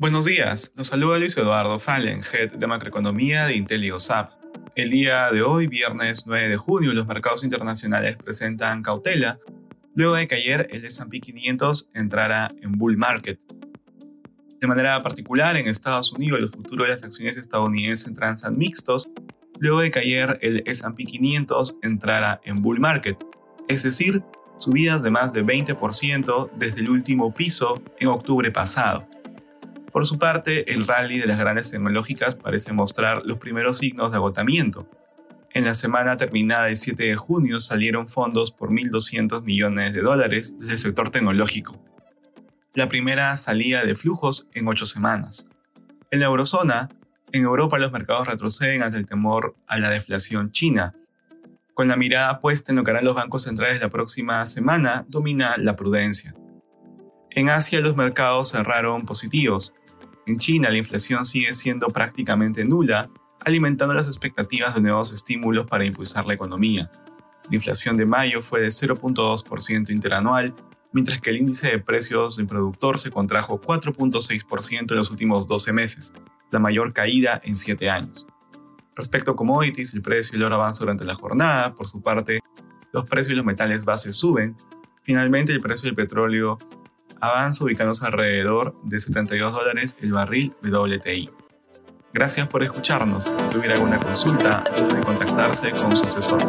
Buenos días, los saluda Luis Eduardo Fallen, Head de Macroeconomía de IntelioSAP. El día de hoy, viernes 9 de junio, los mercados internacionales presentan cautela, luego de que ayer el S&P 500 entrara en bull market. De manera particular, en Estados Unidos los futuros de las acciones estadounidenses transan mixtos, luego de que ayer el S&P 500 entrara en bull market, es decir, subidas de más de 20% desde el último piso en octubre pasado. Por su parte, el rally de las grandes tecnológicas parece mostrar los primeros signos de agotamiento. En la semana terminada el 7 de junio salieron fondos por 1.200 millones de dólares del sector tecnológico. La primera salida de flujos en ocho semanas. En la eurozona, en Europa los mercados retroceden ante el temor a la deflación china. Con la mirada puesta en lo que harán los bancos centrales la próxima semana, domina la prudencia. En Asia los mercados cerraron positivos, en China, la inflación sigue siendo prácticamente nula, alimentando las expectativas de nuevos estímulos para impulsar la economía. La inflación de mayo fue de 0.2% interanual, mientras que el índice de precios del productor se contrajo 4.6% en los últimos 12 meses, la mayor caída en 7 años. Respecto a commodities, el precio del oro avanza durante la jornada, por su parte, los precios de los metales bases suben, finalmente el precio del petróleo avanza ubicándose alrededor de 72 dólares el barril WTI. Gracias por escucharnos. Si tuviera alguna consulta, puede contactarse con su asesor.